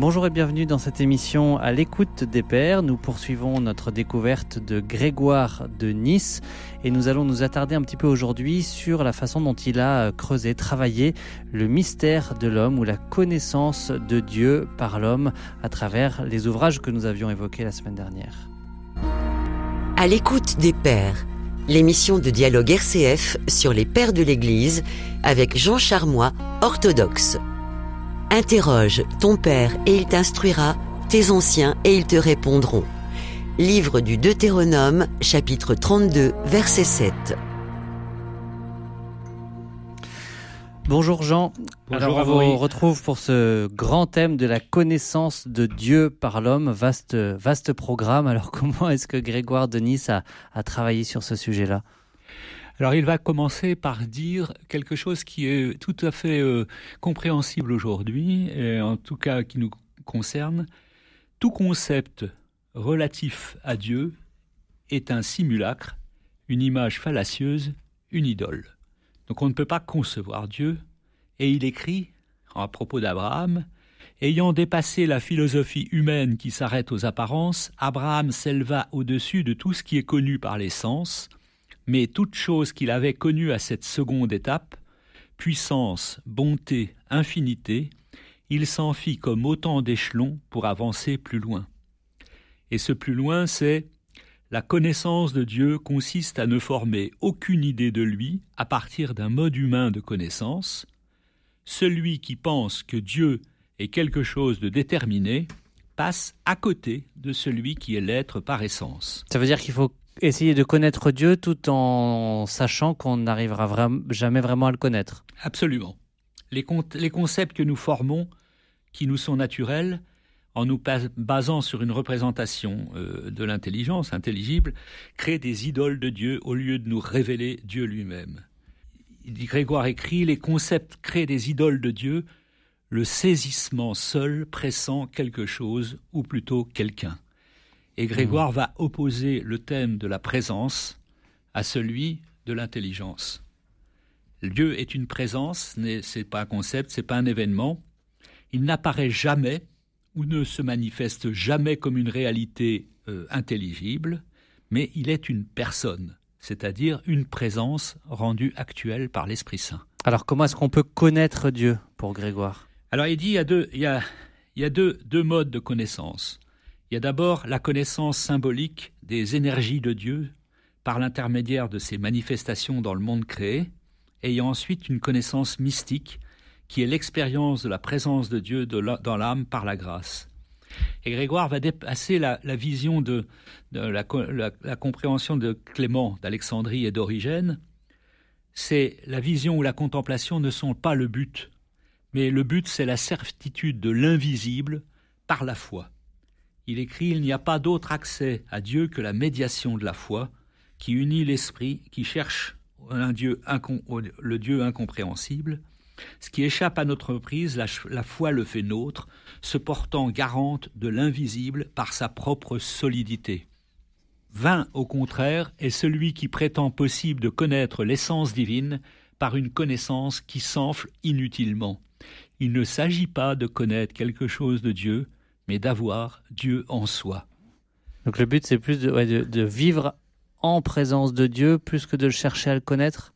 Bonjour et bienvenue dans cette émission à l'écoute des pères. Nous poursuivons notre découverte de Grégoire de Nice et nous allons nous attarder un petit peu aujourd'hui sur la façon dont il a creusé, travaillé le mystère de l'homme ou la connaissance de Dieu par l'homme à travers les ouvrages que nous avions évoqués la semaine dernière. À l'écoute des pères, l'émission de dialogue RCF sur les pères de l'Église avec Jean Charmois, orthodoxe. Interroge ton père et il t'instruira, tes anciens et ils te répondront. Livre du Deutéronome, chapitre 32, verset 7. Bonjour Jean. Bonjour Alors on vous retrouve pour ce grand thème de la connaissance de Dieu par l'homme. Vaste, vaste programme. Alors comment est-ce que Grégoire de Nice a, a travaillé sur ce sujet-là? Alors il va commencer par dire quelque chose qui est tout à fait euh, compréhensible aujourd'hui, et en tout cas qui nous concerne. Tout concept relatif à Dieu est un simulacre, une image fallacieuse, une idole. Donc on ne peut pas concevoir Dieu, et il écrit, à propos d'Abraham, Ayant dépassé la philosophie humaine qui s'arrête aux apparences, Abraham s'éleva au-dessus de tout ce qui est connu par les sens, mais toute chose qu'il avait connue à cette seconde étape, puissance, bonté, infinité, il s'en fit comme autant d'échelons pour avancer plus loin. Et ce plus loin, c'est la connaissance de Dieu consiste à ne former aucune idée de lui à partir d'un mode humain de connaissance. Celui qui pense que Dieu est quelque chose de déterminé passe à côté de celui qui est l'être par essence. Ça veut dire qu'il faut essayer de connaître Dieu tout en sachant qu'on n'arrivera jamais vraiment à le connaître. Absolument. Les, concepts que nous formons, qui nous sont naturels, en nous basant sur une représentation euh, de l'intelligence intelligible, créent des idoles de Dieu au lieu de nous révéler Dieu lui-même. Grégoire écrit, les concepts créent des idoles de Dieu, le saisissement seul pressant quelque chose, ou plutôt quelqu'un. Et Grégoire va opposer le thème de la présence à celui de l'intelligence. Dieu est une présence, c'est pas un concept, c'est pas un événement. Il n'apparaît jamais ou ne se manifeste jamais comme une réalité euh, intelligible, mais il est une personne, c'est-à-dire une présence rendue actuelle par l'Esprit Saint. Alors comment est-ce qu'on peut connaître Dieu pour Grégoire? Alors il dit il y a deux, il y a, il y a deux, deux modes de connaissance. Il y a d'abord la connaissance symbolique des énergies de Dieu par l'intermédiaire de ses manifestations dans le monde créé, et il y a ensuite une connaissance mystique qui est l'expérience de la présence de Dieu dans l'âme par la grâce. Et Grégoire va dépasser la, vision de, la, compréhension de Clément d'Alexandrie et d'Origène. C'est la vision où la contemplation ne sont pas le but, mais le but c'est la certitude de l'invisible par la foi. Il écrit Il n'y a pas d'autre accès à Dieu que la médiation de la foi, qui unit l'esprit, qui cherche le Dieu incompréhensible. Ce qui échappe à notre prise, la, la foi le fait nôtre, se portant garante de l'invisible par sa propre solidité. Vain, au contraire, est celui qui prétend possible de connaître l'essence divine par une connaissance qui s'enfle inutilement. Il ne s'agit pas de connaître quelque chose de Dieu, mais d'avoir Dieu en soi. Donc le but, c'est plus de, vivre en présence de Dieu plus que de chercher à le connaître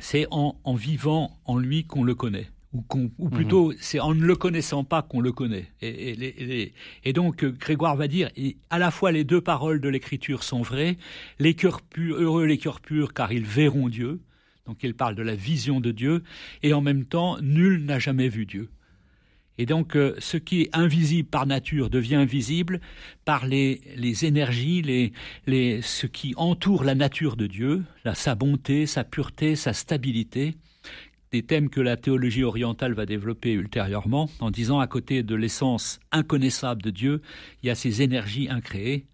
C'est en, vivant en lui qu'on le connaît. Ou, ou plutôt, mhm. c'est en ne le connaissant pas qu'on le connaît. Et, et, donc, Grégoire va dire, à la fois les deux paroles de l'Écriture sont vraies, les cœurs purs, heureux les cœurs purs, car ils verront Dieu. Donc, il parle de la vision de Dieu, et en même temps, nul n'a jamais vu Dieu. Et donc, euh, ce qui est invisible par nature devient visible par les, les énergies, les, les, ce qui entoure la nature de Dieu, la, sa bonté, sa pureté, sa stabilité, des thèmes que la théologie orientale va développer ultérieurement, en disant à côté de l'essence inconnaissable de Dieu, il y a ces énergies incréées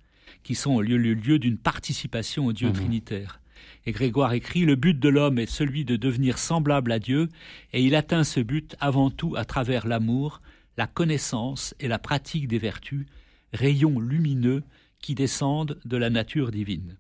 qui sont le lieu, lieu d'une participation au Dieu mmh. trinitaire. Et Grégoire écrit Le but de l'homme est celui de devenir semblable à Dieu, et il atteint ce but avant tout à travers l'amour, la connaissance et la pratique des vertus, rayons lumineux qui descendent de la nature divine.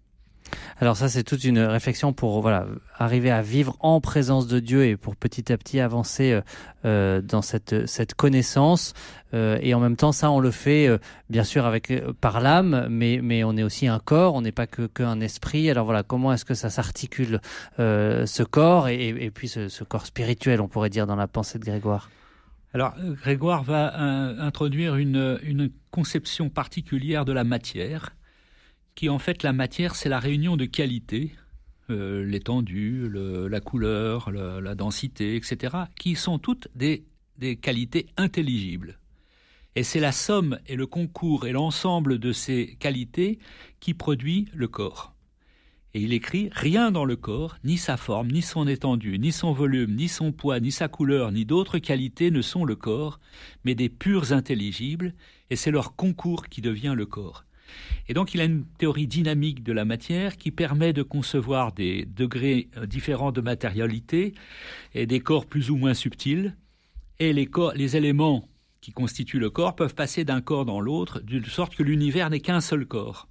Alors ça, c'est toute une réflexion pour voilà arriver à vivre en présence de Dieu et pour petit à petit avancer euh, euh dans cette cette connaissance. Euh, et en même temps, ça, on le fait bien sûr avec par l'âme, mais mais on est aussi un corps. On n'est pas que qu'un esprit. Alors voilà, comment est-ce que ça s'articule ce corps et, puis ce, ce, corps spirituel, on pourrait dire dans la pensée de Grégoire? Alors Grégoire va introduire une une conception particulière de la matière qui en fait la matière, c'est la réunion de qualités, euh, l'étendue, la couleur, la densité, etc., qui sont toutes des, des qualités intelligibles. Et c'est la somme et le concours et l'ensemble de ces qualités qui produit le corps. Et il écrit Rien dans le corps, ni sa forme, ni son étendue, ni son volume, ni son poids, ni sa couleur, ni d'autres qualités ne sont le corps, mais des purs intelligibles, et c'est leur concours qui devient le corps. Et donc il a une théorie dynamique de la matière qui permet de concevoir des degrés euh, différents de matérialité et des corps plus ou moins subtils. Et les, corps, les éléments qui constituent le corps peuvent passer d'un corps dans l'autre, de sorte que l'univers n'est qu'un seul corps.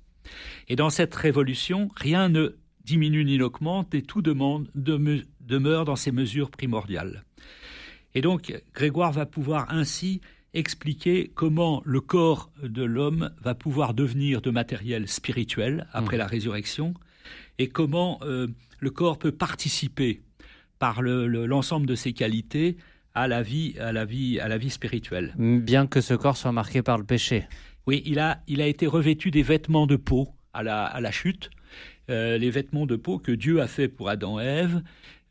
Et dans cette révolution, rien ne diminue ni n'augmente et tout demeure dans ses mesures primordiales. Et donc Grégoire va pouvoir ainsi expliquer comment le corps de l'homme va pouvoir devenir de matériel spirituel après mmh. la résurrection et comment euh, le corps peut participer par l'ensemble de ses qualités à la vie, à la vie, à la vie spirituelle. Bien que ce corps soit marqué par le péché. Oui, il a, il a été revêtu des vêtements de peau à la, à la chute, euh, les vêtements de peau que Dieu a fait pour Adam et Ève.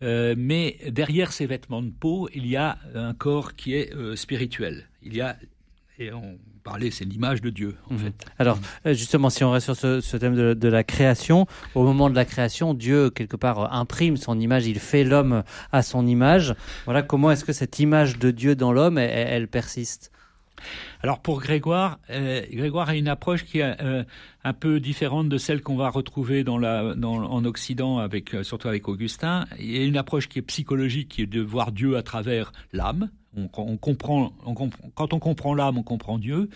Euh, mais derrière ces vêtements de peau, il y a un corps qui est spirituel il y a et on parlait, c'est l'image de Dieu, en mhm. fait. Alors, euh, justement, si on reste sur ce, thème de, la création, au moment de la création, Dieu, quelque part, imprime son image, il fait l'homme à son image. Voilà, comment est-ce que cette image de Dieu dans l'homme, elle, persiste? Alors pour Grégoire, euh, Grégoire a une approche qui est euh, un peu différente de celle qu'on va retrouver en Occident, avec, surtout avec Augustin. Il y a une approche qui est psychologique, qui est de voir Dieu à travers l'âme, on, comprend, quand on comprend l'âme, on comprend Dieu.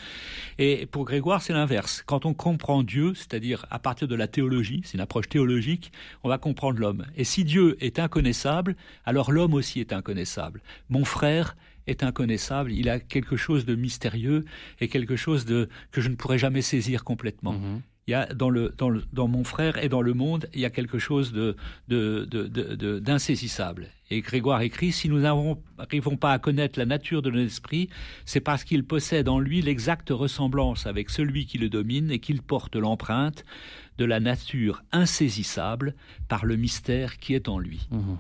Et pour Grégoire, c'est l'inverse. Quand on comprend Dieu, c'est-à-dire à partir de la théologie, c'est une approche théologique, on va comprendre l'homme. Et si Dieu est inconnaissable, alors l'homme aussi est inconnaissable. Mon frère est inconnaissable, il a quelque chose de mystérieux et quelque chose de que je ne pourrais jamais saisir complètement. Mm-hmm il y a dans, le, dans, le, dans mon frère et dans le monde, il y a quelque chose de, d'insaisissable. Et Grégoire écrit, si nous n'arrivons pas à connaître la nature de l'esprit, c'est parce qu'il possède en lui l'exacte ressemblance avec celui qui le domine et qu'il porte l'empreinte de la nature insaisissable par le mystère qui est en lui. Mmh.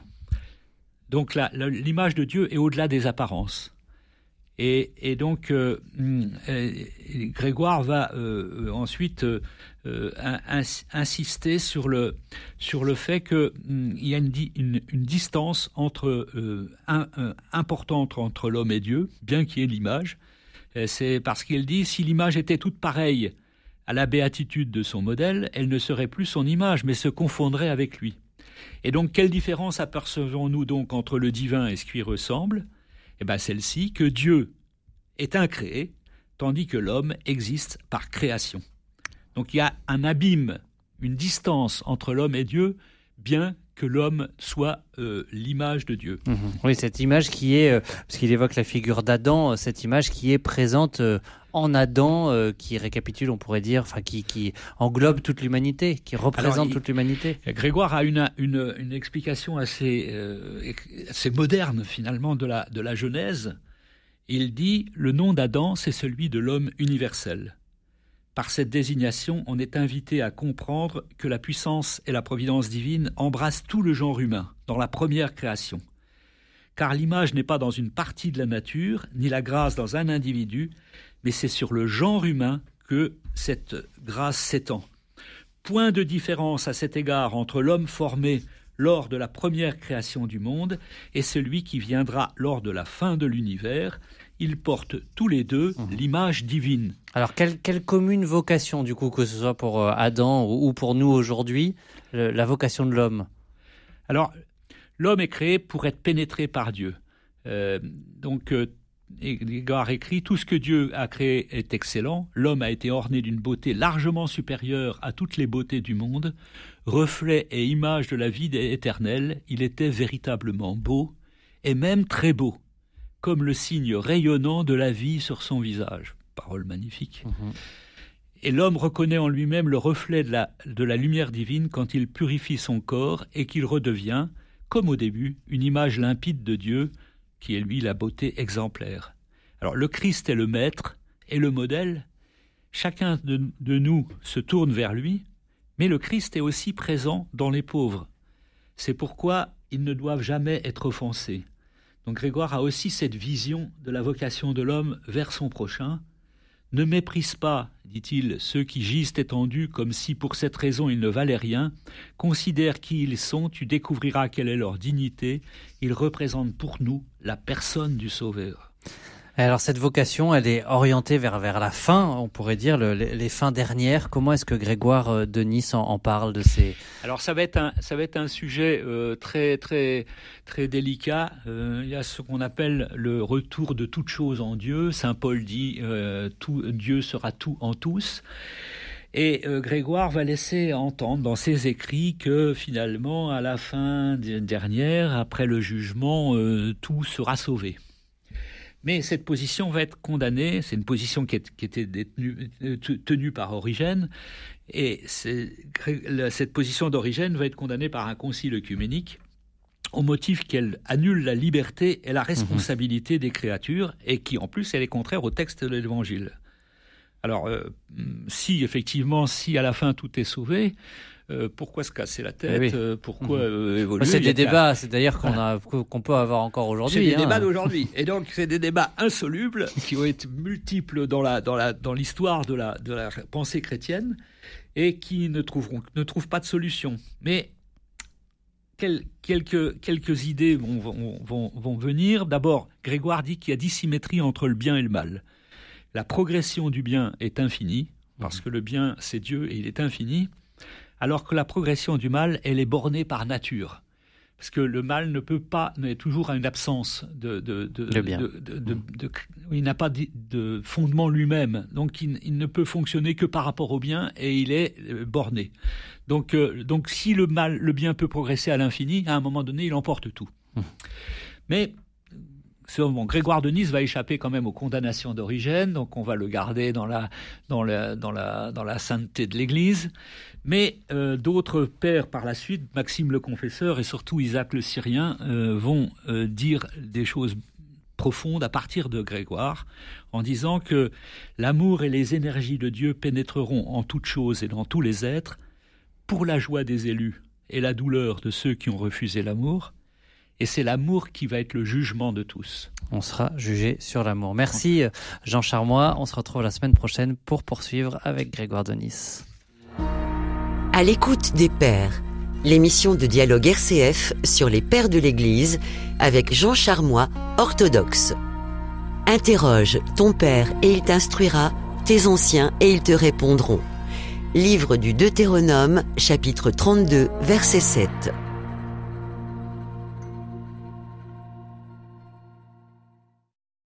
Donc l'image de Dieu est au-delà des apparences. Et, donc, euh, euh, Grégoire va euh, ensuite insister sur le, sur le fait qu'il y a une, distance importante entre l'homme et Dieu, bien qu'il y ait l'image. C'est parce qu'il dit si l'image était toute pareille à la béatitude de son modèle, elle ne serait plus son image, mais se confondrait avec lui. Et donc, quelle différence apercevons-nous donc entre le divin et ce qui ressemble? Eh bien celle-ci, que Dieu est incréé, tandis que l'homme existe par création. Donc il y a un abîme, une distance entre l'homme et Dieu, bien que l'homme soit euh, l'image de Dieu. Mhm. Oui, cette image qui est, euh, parce qu'il évoque la figure d'Adam, euh, cette image qui est présente en Adam, qui récapitule, on pourrait dire, enfin qui, qui englobe toute l'humanité, qui représente toute l'humanité. Grégoire a une, une, une explication assez, assez moderne finalement de la, de la Genèse. Il dit Le nom d'Adam, c'est celui de l'homme universel. Par cette désignation, on est invité à comprendre que la puissance et la providence divine embrassent tout le genre humain dans la première création. Car l'image n'est pas dans une partie de la nature, ni la grâce dans un individu, mais c'est sur le genre humain que cette grâce s'étend. Point de différence à cet égard entre l'homme formé lors de la première création du monde et celui qui viendra lors de la fin de l'univers, ils portent tous les deux mhm. l'image divine. Alors, quelle, commune vocation, du coup, que ce soit pour euh, Adam ou pour nous aujourd'hui, la vocation de l'homme? Alors, l'homme est créé pour être pénétré par Dieu. Euh, donc, euh, Grégoire écrit Tout ce que Dieu a créé est excellent. L'homme a été orné d'une beauté largement supérieure à toutes les beautés du monde. Reflet et image de la vie éternelle, il était véritablement beau, et même très beau, comme le signe rayonnant de la vie sur son visage. Parole magnifique. Mhm. Et l'homme reconnaît en lui-même le reflet de la, de la lumière divine quand il purifie son corps et qu'il redevient, comme au début, une image limpide de Dieu, qui est lui la beauté exemplaire. Alors le Christ est le maître et le modèle. Chacun de, nous se tourne vers lui, mais le Christ est aussi présent dans les pauvres. C'est pourquoi ils ne doivent jamais être offensés. Donc Grégoire a aussi cette vision de la vocation de l'homme vers son prochain. Ne méprise pas, dit-il, ceux qui gisent étendus comme si pour cette raison ils ne valaient rien. Considère qui ils sont, tu découvriras quelle est leur dignité. Ils représentent pour nous la personne du Sauveur. Alors cette vocation, elle est orientée vers, la fin, on pourrait dire, les, fins dernières. Comment est-ce que Grégoire euh, de Nice en, parle de ces... Alors ça va être un, ça va un sujet euh, très, très, très délicat. Euh, il y a ce qu'on appelle le retour de toute chose en Dieu. Saint Paul dit Dieu sera tout en tous. Et Grégoire va laisser entendre dans ses écrits que finalement, à la fin dernière, après le jugement, tout sera sauvé. Mais cette position va être condamnée, c'est une position qui, était euh, tenue par Origène, et cette position d'Origène va être condamnée par un concile œcuménique au motif qu'elle annule la liberté et la responsabilité des créatures, et qui en plus elle est contraire au texte de l'Évangile. Alors, euh, si effectivement, si à la fin tout est sauvé, euh, pourquoi se casser la tête euh, Pourquoi mhm. euh, évoluer C'est des débats, c'est d'ailleurs qu'on peut avoir encore aujourd'hui. C'est des hein. débats d'aujourd'hui, et donc c'est des débats insolubles qui ont été multiples dans la dans la dans l'histoire de la de la pensée chrétienne et qui ne trouveront ne trouvent pas de solution. Mais quelques, quelques idées vont, vont, vont venir. D'abord, Grégoire dit qu'il y a dissymétrie entre le bien et le mal. La progression du bien est infinie, parce mhm. que le bien, c'est Dieu et il est infini alors que la progression du mal, elle est bornée par nature. Parce que le mal ne peut pas, mais toujours à une absence de, de, bien. il n'a pas de fondement lui-même, donc il, ne peut fonctionner que par rapport au bien et il est euh, borné. Donc, euh, donc si le mal, le bien peut progresser à l'infini, à un moment donné, il emporte tout. Hum. Mais Grégoire de Nice va échapper quand même aux condamnations d'origine, donc on va le garder dans la sainteté de l'Église. Mais euh, d'autres pères par la suite, Maxime le Confesseur et surtout Isaac le Syrien, euh, vont euh, dire des choses profondes à partir de Grégoire, en disant que l'amour et les énergies de Dieu pénétreront en toutes choses et dans tous les êtres, pour la joie des élus et la douleur de ceux qui ont refusé l'amour, et c'est l'amour qui va être le jugement de tous. On sera jugé sur l'amour. Merci Jean Charmois. On se retrouve la semaine prochaine pour poursuivre avec Grégoire de Nice. À l'écoute des pères, l'émission de dialogue RCF sur les pères de l'Église avec Jean Charmois, orthodoxe. Interroge ton père et il t'instruira, tes anciens et ils te répondront. Livre du Deutéronome, chapitre 32, verset 7.